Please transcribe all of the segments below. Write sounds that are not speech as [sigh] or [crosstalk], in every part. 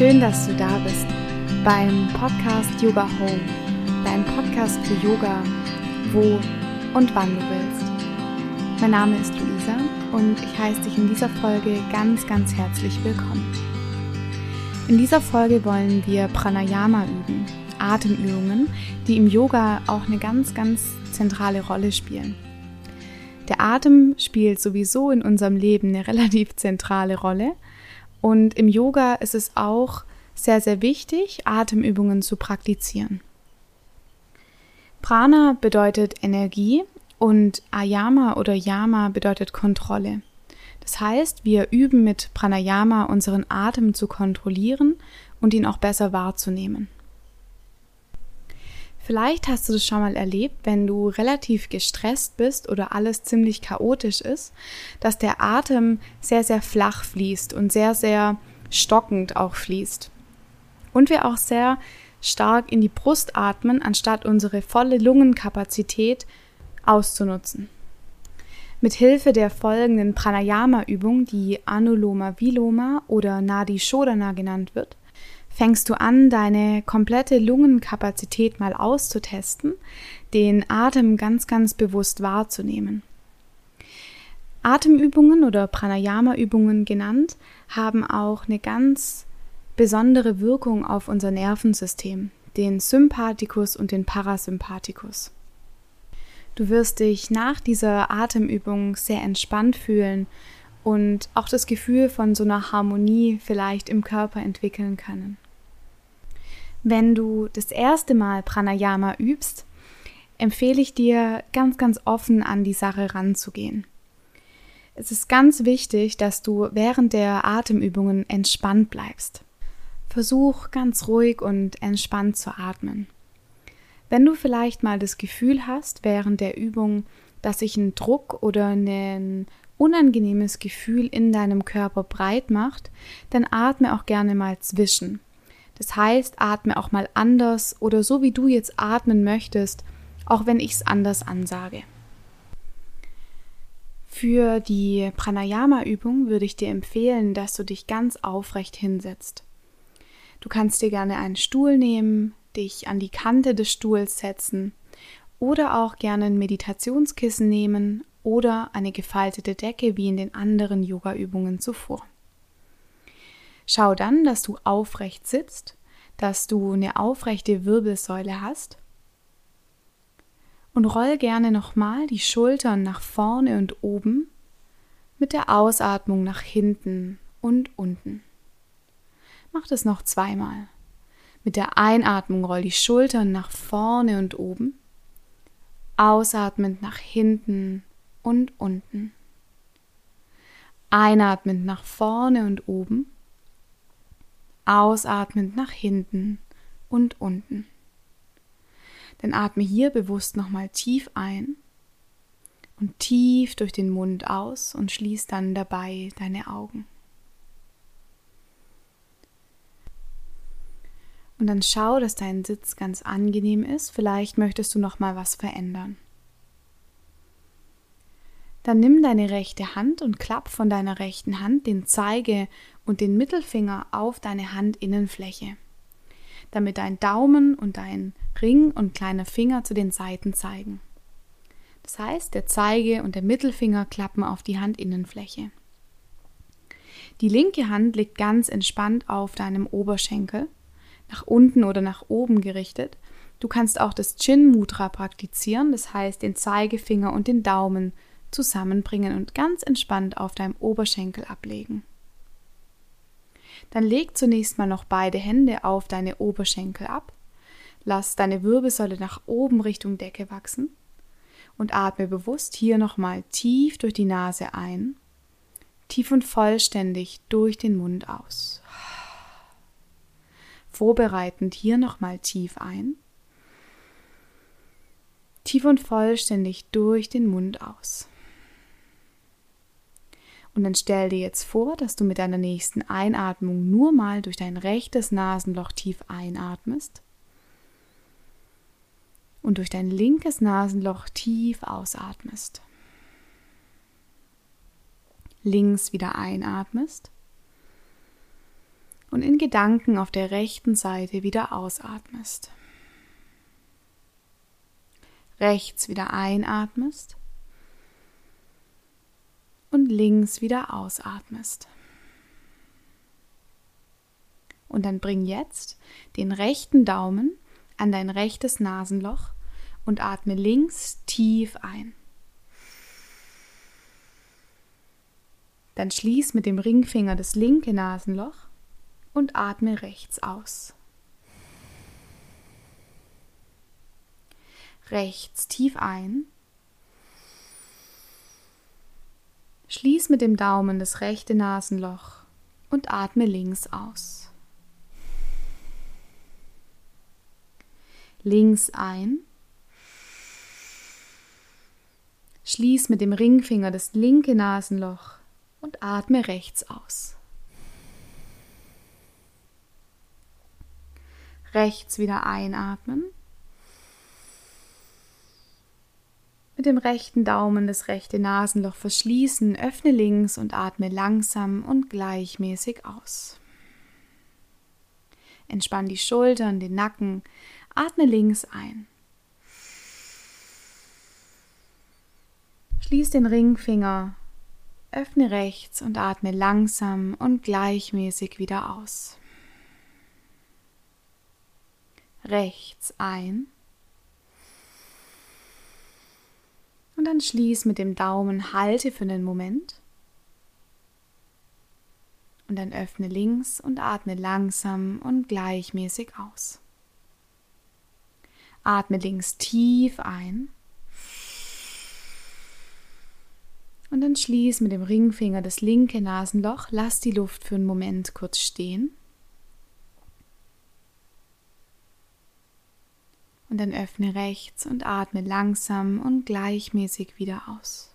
Schön, dass du da bist beim Podcast Yoga Home, dein Podcast für Yoga, wo und wann du willst. Mein Name ist Luisa und ich heiße dich in dieser Folge ganz, ganz herzlich willkommen. In dieser Folge wollen wir Pranayama üben, Atemübungen, die im Yoga auch eine ganz, ganz zentrale Rolle spielen. Der Atem spielt sowieso in unserem Leben eine [laughs] relativ zentrale Rolle und im Yoga ist es auch sehr, sehr wichtig, Atemübungen zu praktizieren. Prana bedeutet Energie und Ayama oder Yama bedeutet Kontrolle. Das heißt, wir üben mit Pranayama unseren Atem zu kontrollieren und ihn auch besser wahrzunehmen. Vielleicht hast du das schon mal erlebt, wenn du relativ gestresst bist oder alles ziemlich chaotisch ist, dass der Atem sehr, sehr flach fließt und sehr, sehr stockend auch fließt. Und wir auch sehr stark in die Brust atmen, anstatt unsere volle Lungenkapazität auszunutzen. Mit Hilfe der folgenden Pranayama-Übung, die Anuloma Viloma oder Nadi Shodhana genannt wird, fängst du an, deine komplette Lungenkapazität mal auszutesten, den Atem ganz, ganz bewusst wahrzunehmen. Atemübungen oder Pranayama-Übungen genannt haben auch eine ganz besondere Wirkung auf unser Nervensystem, den Sympathikus und den Parasympathikus. Du wirst dich nach dieser Atemübung sehr entspannt fühlen und auch das Gefühl von so einer Harmonie vielleicht im Körper entwickeln können. Wenn du das erste Mal Pranayama übst, empfehle ich dir ganz, ganz offen an die Sache ranzugehen. Es ist ganz wichtig, dass du während der Atemübungen entspannt bleibst. Versuch ganz ruhig und entspannt zu atmen. Wenn du vielleicht mal das Gefühl hast während der Übung, dass sich ein Druck oder ein unangenehmes Gefühl in deinem Körper breit macht, dann atme auch gerne mal zwischen. Das heißt, atme auch mal anders oder so wie du jetzt atmen möchtest, auch wenn ich es anders ansage. Für die Pranayama-Übung würde ich dir empfehlen, dass du dich ganz aufrecht hinsetzt. Du kannst dir gerne einen Stuhl nehmen, dich an die Kante des Stuhls setzen oder auch gerne ein Meditationskissen nehmen oder eine gefaltete Decke wie in den anderen Yoga-Übungen zuvor. Schau dann, dass du aufrecht sitzt, dass du eine aufrechte Wirbelsäule hast. Und roll gerne nochmal die Schultern nach vorne und oben mit der Ausatmung nach hinten und unten. Mach das noch zweimal. Mit der Einatmung roll die Schultern nach vorne und oben. Ausatmend nach hinten und unten. Einatmend nach vorne und oben ausatmend nach hinten und unten. Dann atme hier bewusst nochmal tief ein und tief durch den Mund aus und schließ dann dabei deine Augen. Und dann schau, dass dein Sitz ganz angenehm ist. Vielleicht möchtest du noch mal was verändern. Dann nimm deine rechte Hand und klapp von deiner rechten Hand den Zeige und den Mittelfinger auf deine Handinnenfläche, damit dein Daumen und dein Ring und kleiner Finger zu den Seiten zeigen. Das heißt, der Zeige und der Mittelfinger klappen auf die Handinnenfläche. Die linke Hand liegt ganz entspannt auf deinem Oberschenkel, nach unten oder nach oben gerichtet. Du kannst auch das Chin Mudra praktizieren, das heißt den Zeigefinger und den Daumen zusammenbringen und ganz entspannt auf deinem Oberschenkel ablegen. Dann leg zunächst mal noch beide Hände auf deine Oberschenkel ab. Lass deine Wirbelsäule nach oben Richtung Decke wachsen und atme bewusst hier nochmal tief durch die Nase ein, tief und vollständig durch den Mund aus. Vorbereitend hier nochmal tief ein, tief und vollständig durch den Mund aus. Und dann stell dir jetzt vor, dass du mit deiner nächsten Einatmung nur mal durch dein rechtes Nasenloch tief einatmest und durch dein linkes Nasenloch tief ausatmest. Links wieder einatmest und in Gedanken auf der rechten Seite wieder ausatmest. Rechts wieder einatmest und links wieder ausatmest. Und dann bring jetzt den rechten Daumen an dein rechtes Nasenloch und atme links tief ein. Dann schließ mit dem Ringfinger das linke Nasenloch und atme rechts aus. Rechts tief ein. Schließ mit dem Daumen das rechte Nasenloch und atme links aus. Links ein. Schließ mit dem Ringfinger das linke Nasenloch und atme rechts aus. Rechts wieder einatmen. Mit dem rechten Daumen das rechte Nasenloch verschließen, öffne links und atme langsam und gleichmäßig aus. Entspann die Schultern, den Nacken, atme links ein. Schließ den Ringfinger, öffne rechts und atme langsam und gleichmäßig wieder aus rechts ein. Und dann schließ mit dem Daumen, halte für einen Moment. Und dann öffne links und atme langsam und gleichmäßig aus. Atme links tief ein. Und dann schließ mit dem Ringfinger das linke Nasenloch, lass die Luft für einen Moment kurz stehen. Und dann öffne rechts und atme langsam und gleichmäßig wieder aus.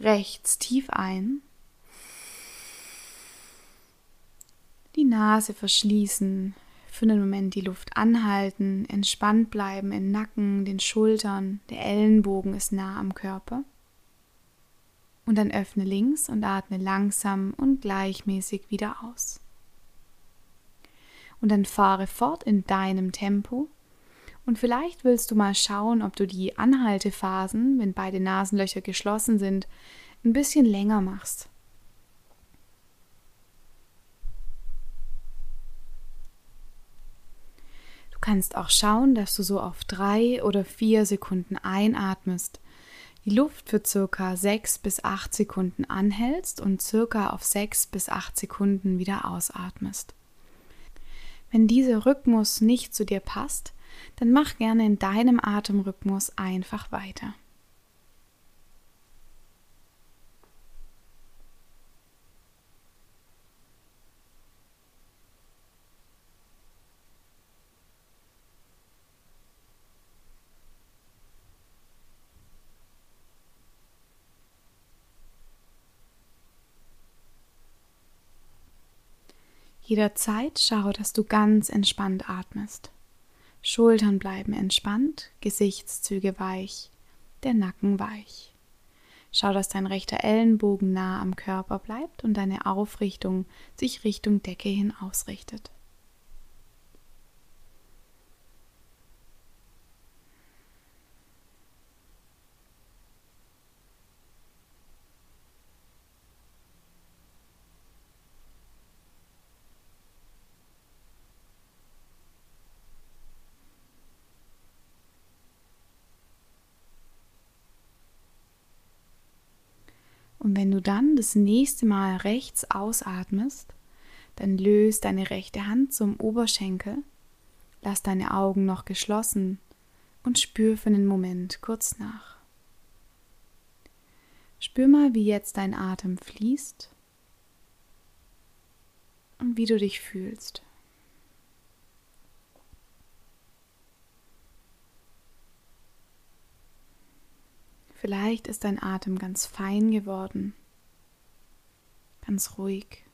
Rechts tief ein. Die Nase verschließen, für einen Moment die Luft anhalten, entspannt bleiben im Nacken, den Schultern, der Ellenbogen ist nah am Körper. Und dann öffne links und atme langsam und gleichmäßig wieder aus und dann fahre fort in deinem Tempo. Und vielleicht willst du mal schauen, ob du die Anhaltephasen, wenn beide Nasenlöcher geschlossen sind, ein bisschen länger machst. Du kannst auch schauen, dass du so auf drei oder vier Sekunden einatmest, die Luft für circa sechs bis acht Sekunden anhältst und circa auf sechs bis acht Sekunden wieder ausatmest. Wenn dieser Rhythmus nicht zu dir passt, dann mach gerne in deinem Atemrhythmus einfach weiter. Jederzeit schau, dass du ganz entspannt atmest. Schultern bleiben entspannt, Gesichtszüge weich, der Nacken weich. Schau, dass dein rechter Ellenbogen nah am Körper bleibt und deine Aufrichtung sich Richtung Decke hin ausrichtet. Und wenn du dann das nächste Mal rechts ausatmest, dann löst deine rechte Hand zum Oberschenkel, lass deine Augen noch geschlossen und spür für einen Moment kurz nach. Spür mal, wie jetzt dein Atem fließt und wie du dich fühlst. Vielleicht ist dein Atem ganz fein geworden, ganz ruhig.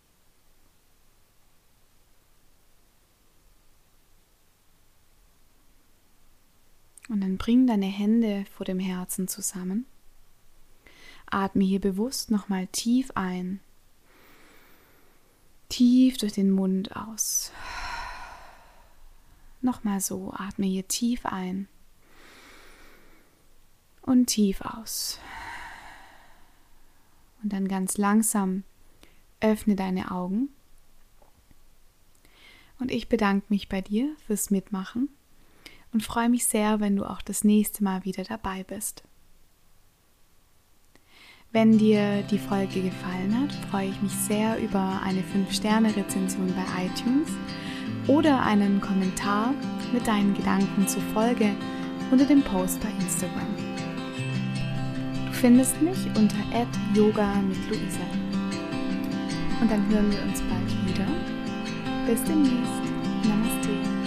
Und dann bring deine Hände vor dem Herzen zusammen. Atme hier bewusst nochmal tief ein, Tief durch den Mund aus. Nochmal so, atme hier tief ein und tief aus. Und dann ganz langsam öffne deine Augen. Und ich bedanke mich bei dir fürs Mitmachen und freue mich sehr, wenn du auch das nächste Mal wieder dabei bist. Wenn dir die Folge gefallen hat, freue ich mich sehr über eine 5-Sterne-Rezension bei iTunes oder einen Kommentar mit deinen Gedanken zur Folge unter dem Post bei Instagram findest mich unter yoga mit Luisa. Und dann hören wir uns bald wieder. Bis demnächst. Namaste.